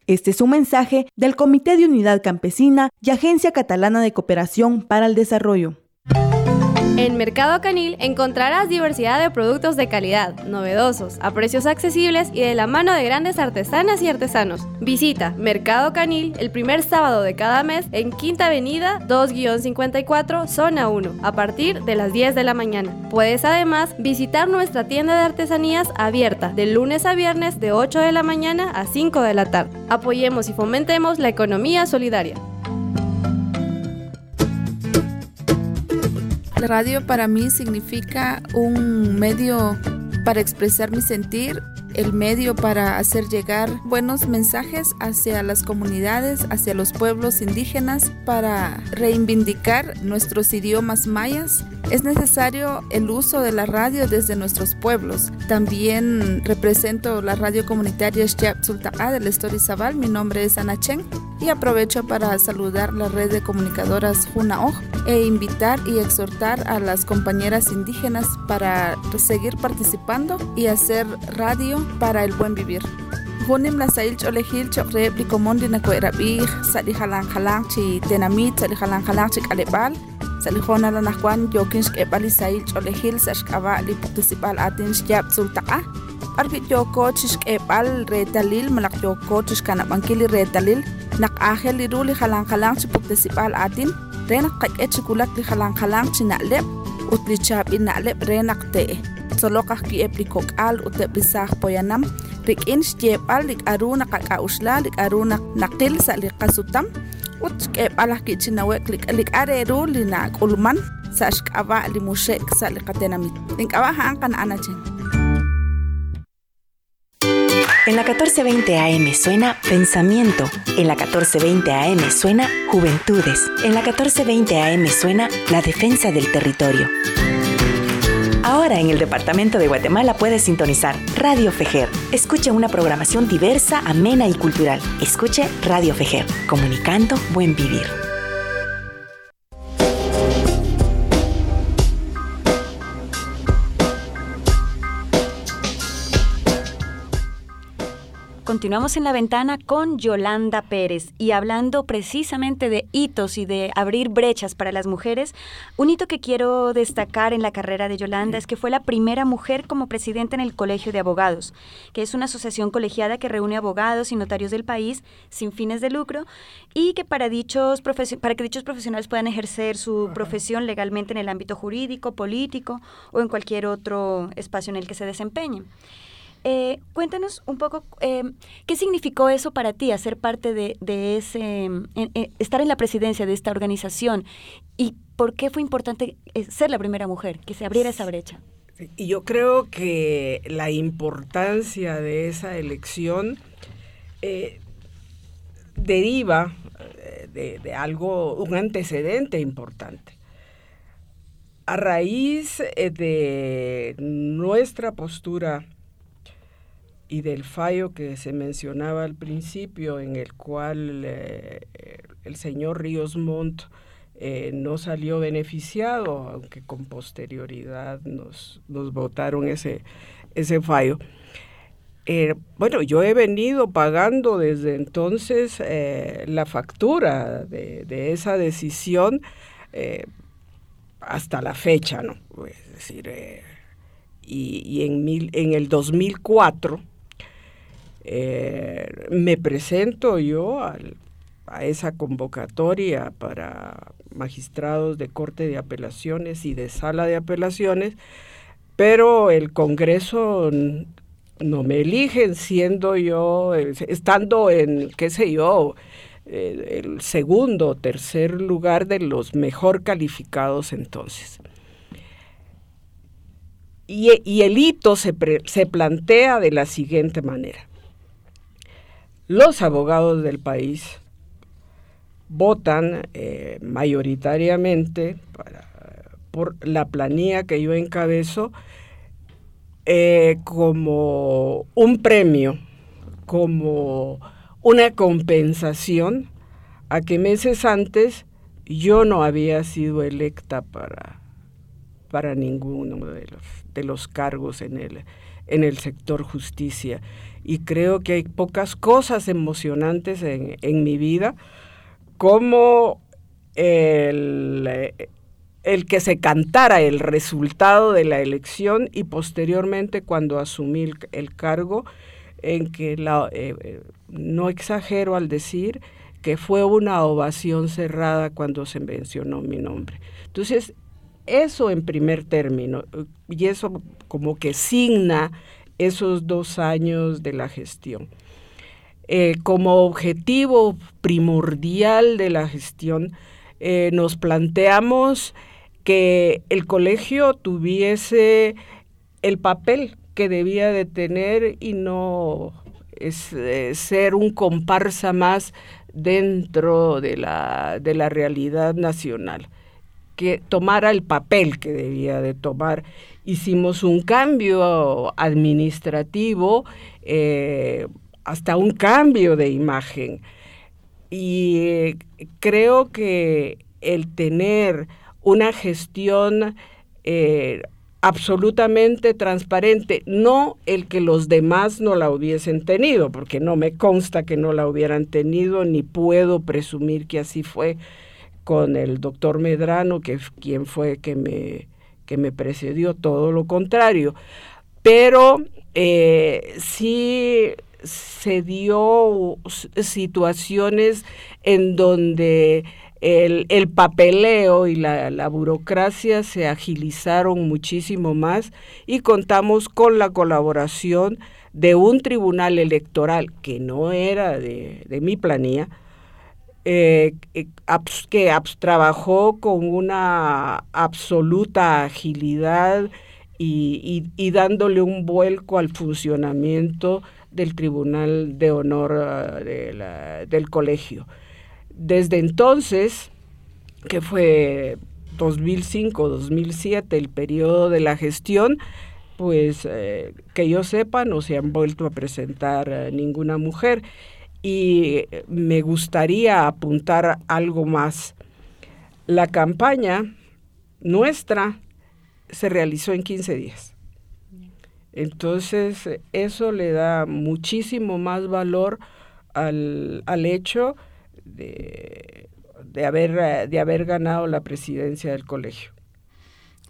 Este es un mensaje del Comité de Unidad Campesina y Agencia Catalana de Cooperación para el Desarrollo. En Mercado Canil encontrarás diversidad de productos de calidad, novedosos, a precios accesibles y de la mano de grandes artesanas y artesanos. Visita Mercado Canil el primer sábado de cada mes en Quinta Avenida 2-54, Zona 1, a partir de las 10 de la mañana. Puedes además visitar nuestra tienda de artesanías abierta de lunes a viernes de 8 de la mañana a 5 de la tarde. Apoyemos y fomentemos la economía solidaria. La radio para mí significa un medio para expresar mi sentir, el medio para hacer llegar buenos mensajes hacia las comunidades, hacia los pueblos indígenas, para reivindicar nuestros idiomas mayas. Es necesario el uso de la radio desde nuestros pueblos. También represento la radio comunitaria Sulta'a del Estorizabal. Mi nombre es Ana Chen y aprovecho para saludar la red de comunicadoras Junaoj e invitar y exhortar a las compañeras indígenas para seguir participando y hacer radio para el buen vivir. Junim la sail cholejil chokre plikomondi na kuerabi sali halang halang chi tenamit sali halang halang chi kalebal sali hona la nakwan yokin shkebali sail cholejil sashkaba li participal atin shkyab sulta'a arbit yoko chishkebal retalil malak yoko chishkanabangkili retalil nak ahel li ruli halang halang chi participal atin renak qak echikulak li halang halang chinalep utli chap inalep renak te in En la 1420 AM suena Pensamiento. En la 1420 AM suena Juventudes. En la 1420 AM suena La Defensa del Territorio. Ahora en el Departamento de Guatemala puedes sintonizar Radio Fejer. Escuche una programación diversa, amena y cultural. Escuche Radio Fejer, comunicando buen vivir. Continuamos en la ventana con Yolanda Pérez y hablando precisamente de hitos y de abrir brechas para las mujeres. Un hito que quiero destacar en la carrera de Yolanda es que fue la primera mujer como presidenta en el Colegio de Abogados, que es una asociación colegiada que reúne abogados y notarios del país sin fines de lucro y que para, dichos para que dichos profesionales puedan ejercer su profesión legalmente en el ámbito jurídico, político o en cualquier otro espacio en el que se desempeñen. Eh, cuéntanos un poco eh, qué significó eso para ti, hacer parte de, ese, estar en la presidencia de esta organización y por qué fue importante eh, ser la primera mujer, que se abriera esa brecha. Y yo creo que la importancia de esa elección deriva de, de algo, un antecedente importante. A raíz de nuestra postura y del fallo que se mencionaba al principio, en el cual eh, el señor Ríos Montt eh, no salió beneficiado, aunque con posterioridad nos, nos votaron ese, ese fallo. Eh, bueno, yo he venido pagando desde entonces la factura de, esa decisión hasta la fecha, ¿no? Es decir, y, y, en, mil, en el 2004 eh, me presento yo a esa convocatoria para magistrados de Corte de Apelaciones y de Sala de Apelaciones, pero el Congreso no me eligen siendo yo, estando en, qué sé yo, eh, el segundo o tercer lugar de los mejor calificados entonces. Y, el hito se plantea de la siguiente manera los abogados del país votan eh, mayoritariamente por la planilla que yo encabezo eh, como un premio, como una compensación a que meses antes yo no había sido electa para, para ninguno de los, de los cargos en el, en el sector justicia y creo que hay pocas cosas emocionantes en, mi vida como el, el, que se cantara el resultado de la elección y posteriormente cuando asumí el, cargo, en que eh, eh, no exagero al decir que fue una ovación cerrada cuando se mencionó mi nombre. Entonces, eso en primer término, y eso como que signa esos dos años de la gestión. Eh, como objetivo primordial de la gestión, eh, nos planteamos que el colegio tuviese el papel que debía de tener y no es, eh, ser un comparsa más dentro de la, de la realidad nacional, que tomara el papel que debía de tomar hicimos un cambio administrativo, eh, hasta un cambio de imagen. Y eh, creo que el tener una gestión eh, absolutamente transparente, no el que los demás no la hubiesen tenido, porque no me consta que no la hubieran tenido, ni puedo presumir que así fue con el doctor Medrano, que quien fue que me que me precedió, todo lo contrario. Pero eh, sí se dio situaciones en donde el, papeleo y la, burocracia se agilizaron muchísimo más y contamos con la colaboración de un tribunal electoral que no era de, mi planilla, eh, eh, que trabajó con una absoluta agilidad y, dándole un vuelco al funcionamiento del Tribunal de Honor ah, del colegio. Desde entonces, que fue 2005-2007, el periodo de la gestión, pues eh, que yo sepa, no se han vuelto a presentar ninguna mujer. Y me gustaría apuntar algo más. La campaña nuestra se realizó en 15 días. Entonces, eso le da muchísimo más valor al, al hecho de, de, haber, de haber ganado la presidencia del colegio.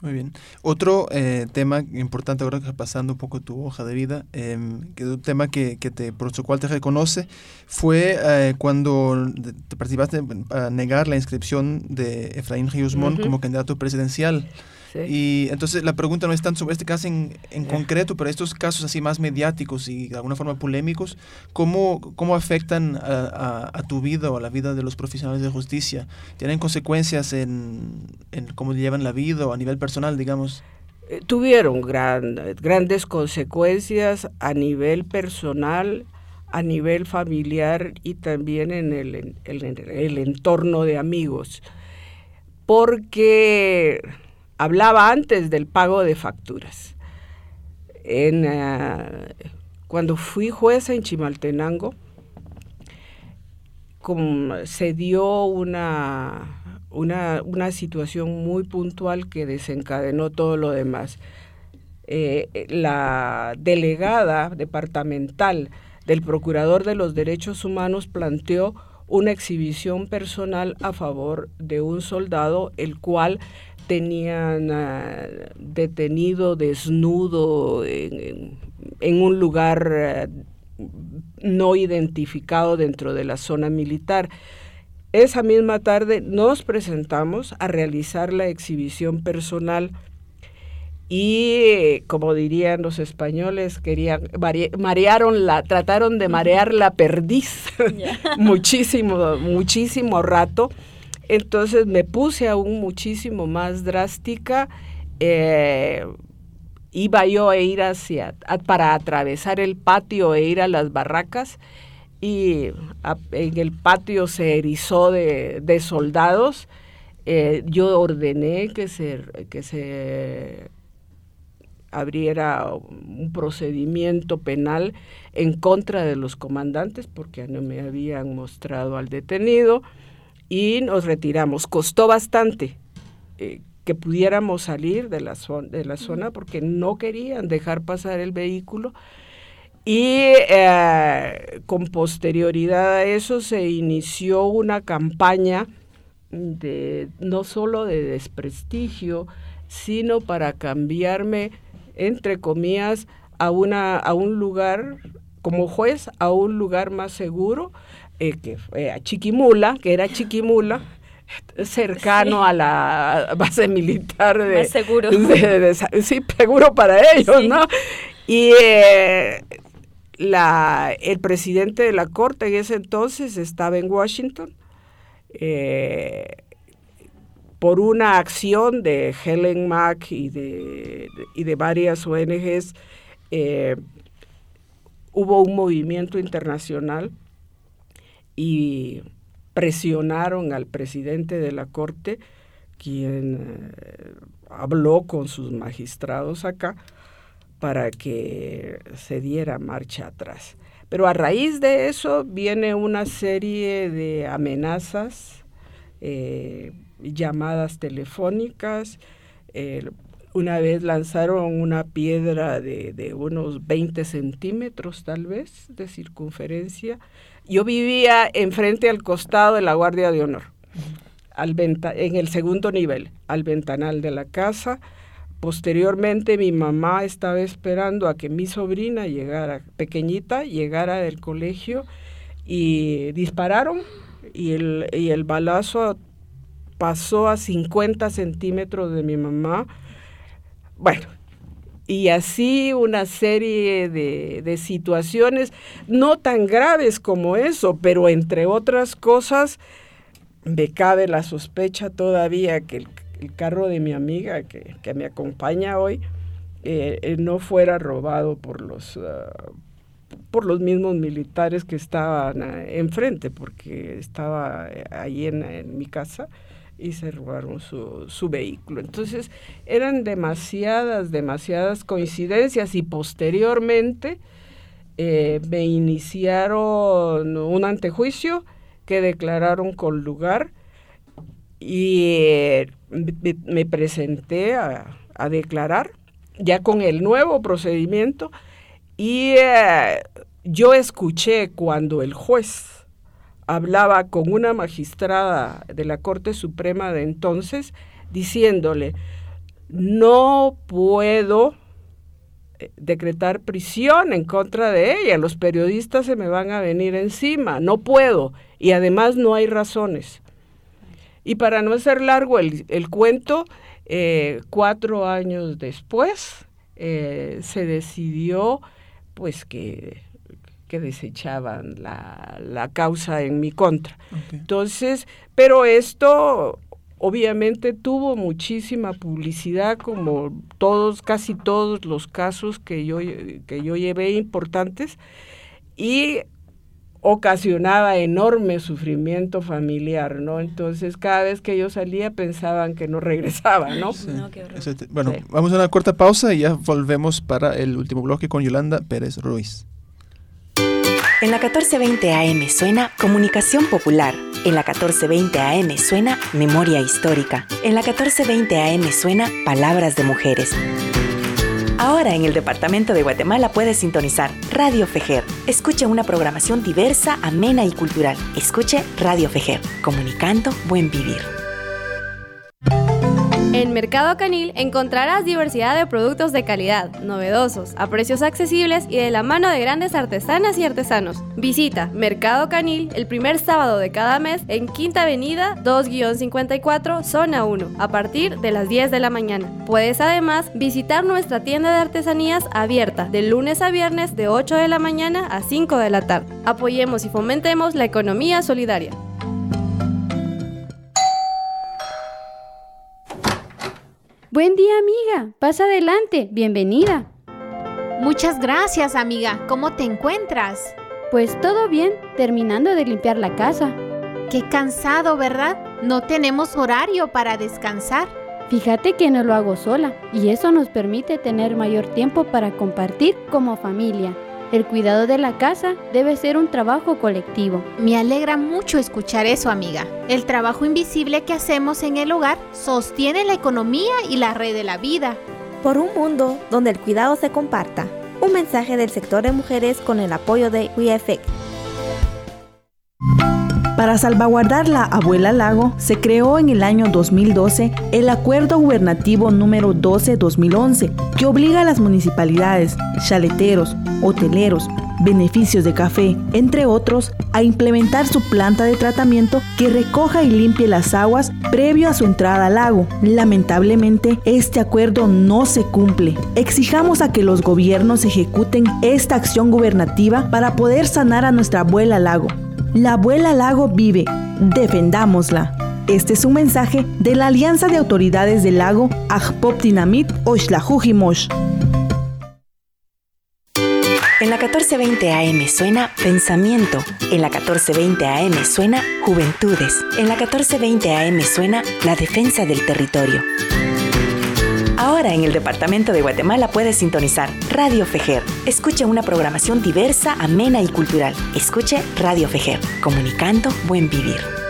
Muy bien. Otro eh, tema importante ahora que pasando un poco tu hoja de vida, eh, que un tema que, que, te, por su cual te reconoce, fue eh, cuando te participaste para negar la inscripción de Efraín Giusmón como candidato presidencial. Y entonces la pregunta no es tanto sobre este caso en, en concreto, pero estos casos así más mediáticos y de alguna forma polémicos, ¿cómo, cómo afectan a, a, tu vida o a la vida de los profesionales de justicia? ¿Tienen consecuencias en, en cómo llevan la vida o a nivel personal, digamos? Eh, tuvieron gran, grandes consecuencias a nivel personal, a nivel familiar y también en el, en el entorno de amigos. Porque hablaba antes del pago de facturas. Eh, cuando fui jueza en Chimaltenango, se dio una, una, situación muy puntual que desencadenó todo lo demás. Eh, la delegada departamental del Procurador de los Derechos Humanos planteó una exhibición personal a favor de un soldado, el cual tenían ah, detenido desnudo en, un lugar ah, no identificado dentro de la zona militar. Esa misma tarde nos presentamos a realizar la exhibición personal y como dirían los españoles, querían marearon la trataron de marear la perdiz. Muchísimo muchísimo rato entonces me puse aún muchísimo más drástica. Eh, iba yo a ir hacia, para atravesar el patio e ir a las barracas y en el patio se erizó de, soldados. Eh, yo ordené que se, que se abriera un procedimiento penal en contra de los comandantes porque no me habían mostrado al detenido y nos retiramos. Costó bastante eh, que pudiéramos salir de la, zona, de la zona porque no querían dejar pasar el vehículo. Y eh, con posterioridad a eso se inició una campaña de no solo de desprestigio, sino para cambiarme, entre comillas, a, una, a un lugar como juez, a un lugar más seguro, eh, que a Chiquimula, que era Chiquimula, cercano a la base militar de, seguro. sí, seguro para ellos, ¿no? Y eh, la, el presidente de la corte en ese entonces estaba en Washington eh, por una acción de Helen Mack y de, y de varias ONGs. hubo un movimiento internacional y presionaron al presidente de la Corte, quien eh, habló con sus magistrados acá para que se diera marcha atrás. Pero a raíz de eso viene una serie de amenazas, eh, llamadas telefónicas. Una vez lanzaron una piedra de, de, unos 20 centímetros tal vez de circunferencia yo vivía enfrente al costado de la Guardia de Honor, al en el segundo nivel, al ventanal de la casa, Posteriormente mi mamá estaba esperando a que mi sobrina llegara, pequeñita, llegara del colegio y dispararon y el, y el balazo pasó a 50 centímetros de mi mamá. Bueno, y así una serie de, de, situaciones, no tan graves como eso, pero entre otras cosas, me cabe la sospecha todavía que el, carro de mi amiga que, que me acompaña hoy eh, no fuera robado por los, uh, por los mismos militares que estaban uh, enfrente, porque estaba eh, ahí en, en, mi casa y se robaron su, su vehículo. Entonces eran demasiadas, demasiadas coincidencias y posteriormente eh, me iniciaron un antejuicio que declararon con lugar y eh, me, presenté a, a, declarar ya con el nuevo procedimiento y eh, yo escuché cuando el juez hablaba con una magistrada de la Corte Suprema de entonces diciéndole, no puedo eh, decretar prisión en contra de ella, los periodistas se me van a venir encima, no puedo y además no hay razones. Y para no hacer largo el, el cuento, eh, cuatro años después eh, se decidió pues que, que desechaban la, la, causa en mi contra. Okay. Entonces, pero esto obviamente tuvo muchísima publicidad como todos, casi todos los casos que yo, que yo llevé importantes y ocasionaba enorme sufrimiento familiar, ¿no? Entonces, cada vez que yo salía pensaban que no regresaba, ¿no? Sí. no bueno, sí. vamos a una corta pausa y ya volvemos para el último bloque con Yolanda Pérez Ruiz. En la 1420 AM suena Comunicación Popular. En la 1420 AM suena Memoria Histórica. En la 1420 AM suena Palabras de Mujeres. Ahora en el Departamento de Guatemala puedes sintonizar Radio Fejer. Escuche una programación diversa, amena y cultural. Escuche Radio Fejer, comunicando buen vivir. En Mercado Canil encontrarás diversidad de productos de calidad, novedosos, a precios accesibles y de la mano de grandes artesanas y artesanos. Visita Mercado Canil el primer sábado de cada mes en Quinta Avenida 2-54, Zona 1, a partir de las 10 de la mañana. Puedes además visitar nuestra tienda de artesanías abierta de lunes a viernes de 8 de la mañana a 5 de la tarde. Apoyemos y fomentemos la economía solidaria. Buen día, amiga. Pasa adelante. Bienvenida. Muchas gracias, amiga. ¿Cómo te encuentras? Pues todo bien, terminando de limpiar la casa. Qué cansado, ¿verdad? No tenemos horario para descansar. Fíjate que no lo hago sola y eso nos permite tener mayor tiempo para compartir como familia. El cuidado de la casa debe ser un trabajo colectivo. Me alegra mucho escuchar eso, amiga. El trabajo invisible que hacemos en el hogar sostiene la economía y la red de la vida. Por un mundo donde el cuidado se comparta. Un mensaje del sector de mujeres con el apoyo de WeEffect. Para salvaguardar la Abuela Lago, se creó en el año 2012 el Acuerdo Gubernativo número 12-2011, que obliga a las municipalidades, chaleteros, hoteleros, beneficios de café, entre otros, a implementar su planta de tratamiento que recoja y limpie las aguas previo a su entrada al lago. Lamentablemente, este acuerdo no se cumple. Exijamos a que los gobiernos ejecuten esta acción gubernativa para poder sanar a nuestra abuela lago. La abuela lago vive, defendámosla. Este es un mensaje de la Alianza de Autoridades del Lago Ajpop-Dinamit Oshlajujimosh. En la 1420 AM suena Pensamiento. En la 1420 AM suena Juventudes. En la 1420 AM suena La Defensa del Territorio. Ahora en el Departamento de Guatemala puedes sintonizar Radio Fejer. Escuche una programación diversa, amena y cultural. Escuche Radio Fejer, comunicando buen vivir.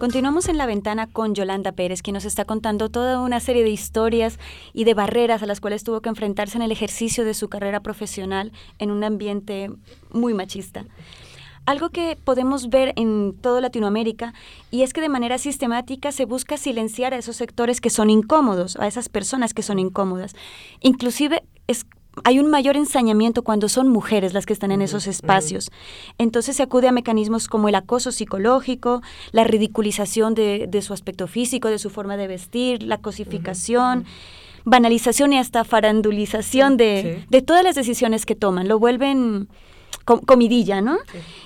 Continuamos en la ventana con Yolanda Pérez, quien nos está contando toda una serie de historias y de barreras a las cuales tuvo que enfrentarse en el ejercicio de su carrera profesional en un ambiente muy machista. Algo que podemos ver en toda Latinoamérica y es que de manera sistemática se busca silenciar a esos sectores que son incómodos, a esas personas que son incómodas. Inclusive es hay un mayor ensañamiento cuando son mujeres las que están en esos espacios. Entonces se acude a mecanismos como el acoso psicológico, la ridiculización de, su aspecto físico, de su forma de vestir, la cosificación, banalización y hasta farandulización de, de todas las decisiones que toman. Lo vuelven comidilla, ¿no?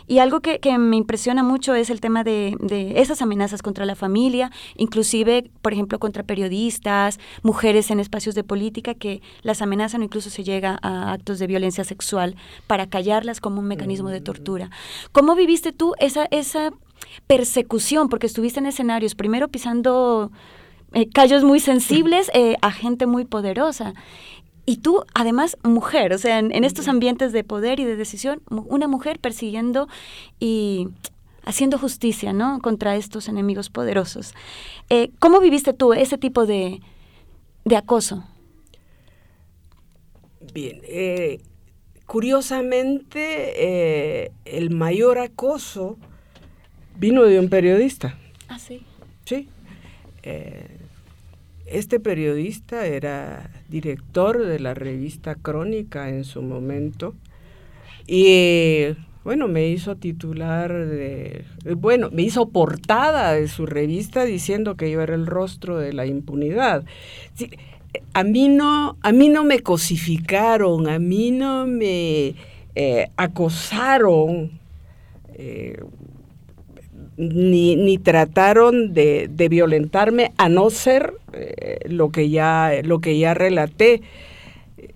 Y algo que, me impresiona mucho es el tema de, esas amenazas contra la familia, inclusive, por ejemplo, contra periodistas, mujeres en espacios de política que las amenazan o incluso se llega a actos de violencia sexual para callarlas como un mecanismo de tortura. ¿Cómo viviste tú esa, esa persecución? Porque estuviste en escenarios, primero pisando... Eh, callos muy sensibles eh, a gente muy poderosa. Y tú, además, mujer, o sea, en, estos ambientes de poder y de decisión, una mujer persiguiendo y haciendo justicia, ¿no? Contra estos enemigos poderosos. Eh, ¿Cómo viviste tú ese tipo de, acoso? Bien, eh, curiosamente, eh, el mayor acoso vino de un periodista. Ah, sí. Sí. Este periodista era director de la revista Crónica en su momento y bueno, me hizo titular de, bueno, me hizo portada de su revista diciendo que yo era el rostro de la impunidad. a mí no, a mí no me cosificaron, a mí no me eh, acosaron. Eh, ni, ni trataron de, violentarme a no ser eh, lo, que ya, lo que ya relaté,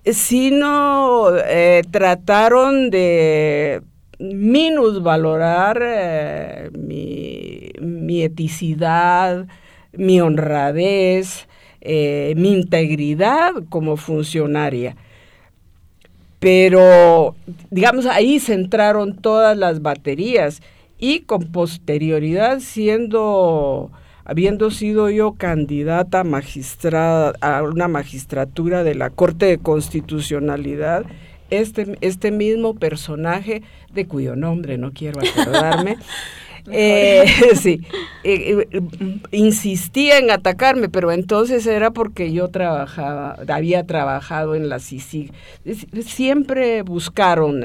sino eh, trataron de minusvalorar eh, mi, mi, eticidad, mi honradez, mi integridad como funcionaria. Pero, digamos, ahí centraron todas las baterías y con posterioridad siendo habiendo sido yo candidata magistrada a una magistratura de la Corte de Constitucionalidad, este, este mismo personaje, de cuyo nombre no quiero acordarme, eh, sí, eh, eh, insistía en atacarme, pero entonces era porque yo trabajaba, había trabajado en la CICIG. Siempre buscaron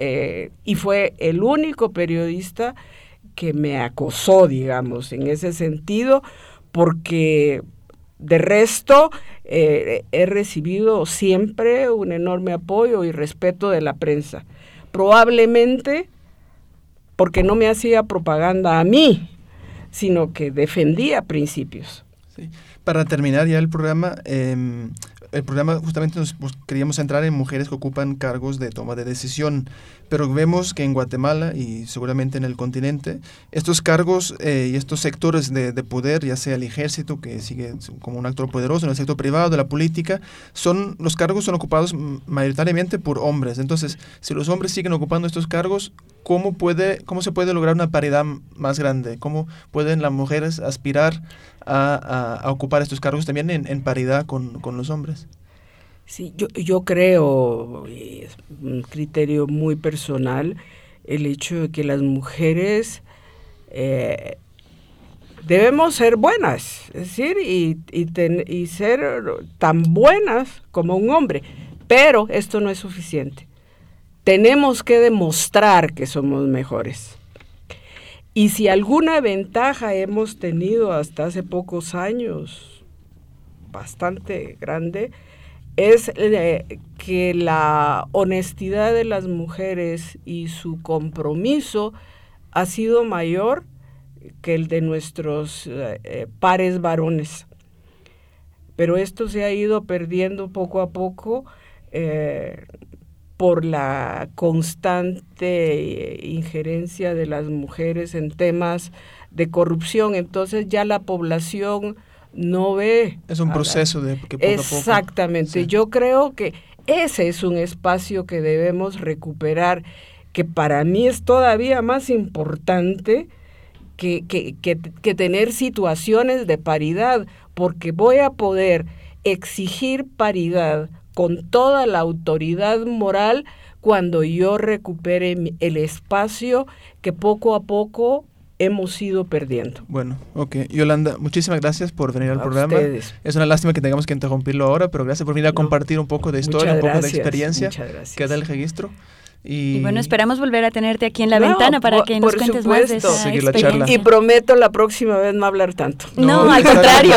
eh, y fue el único periodista que me acosó, digamos, en ese sentido, porque de resto eh, he recibido siempre un enorme apoyo y respeto de la prensa. Probablemente porque no me hacía propaganda a mí, sino que defendía principios. Para terminar ya el programa, em, el programa justamente nos queríamos centrar en mujeres que ocupan cargos de toma de decisión, pero vemos que en Guatemala y seguramente en el continente, estos cargos eh, y estos sectores de, poder, ya sea el ejército, que sigue como un actor poderoso, en el sector privado, de la política, son, los cargos son ocupados mayoritariamente por hombres. Entonces, si los hombres siguen ocupando estos cargos, ¿cómo, puede, cómo se puede lograr una paridad más grande? ¿Cómo pueden las mujeres aspirar a, ocupar estos cargos también en, paridad con, los hombres. Sí, yo, yo creo, es un criterio muy personal, el hecho de que las mujeres eh, debemos ser buenas, es decir, y, y ser tan buenas como un hombre, pero esto no es suficiente. Tenemos que demostrar que somos mejores. Y si alguna ventaja hemos tenido hasta hace pocos años, bastante grande, es eh, que la honestidad de las mujeres y su compromiso ha sido mayor que el de nuestros eh, pares varones. Pero esto se ha ido perdiendo poco a poco. Eh, por la constante injerencia de las mujeres en temas de corrupción. Entonces ya la población no ve. Es un proceso de que poco Exactamente. Yo creo que ese es un espacio que debemos recuperar, que para mí es todavía más importante que, que, que tener situaciones de paridad, porque voy a poder exigir paridad con toda la autoridad moral cuando yo recupere el espacio que poco a poco hemos ido perdiendo. Bueno, ok. Yolanda, muchísimas gracias por venir al programa. Es una lástima que tengamos que interrumpirlo ahora, pero gracias por venir a compartir un poco de historia, un poco de experiencia que da el registro. Y... bueno, esperamos volver a tenerte aquí en la ventana para que nos cuentes más de esa Y prometo la próxima vez no hablar tanto. No, al contrario.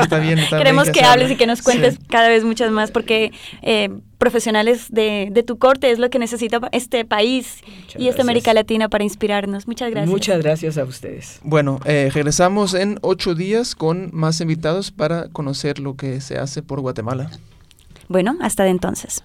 está bien, Queremos que hables y que nos cuentes cada vez muchas más porque eh, profesionales de, de, tu corte es lo que necesita este país y esta América Latina para inspirarnos. Muchas gracias. Muchas gracias a ustedes. Bueno, eh, regresamos en ocho días con más invitados para conocer lo que se hace por Guatemala. Bueno, hasta de entonces.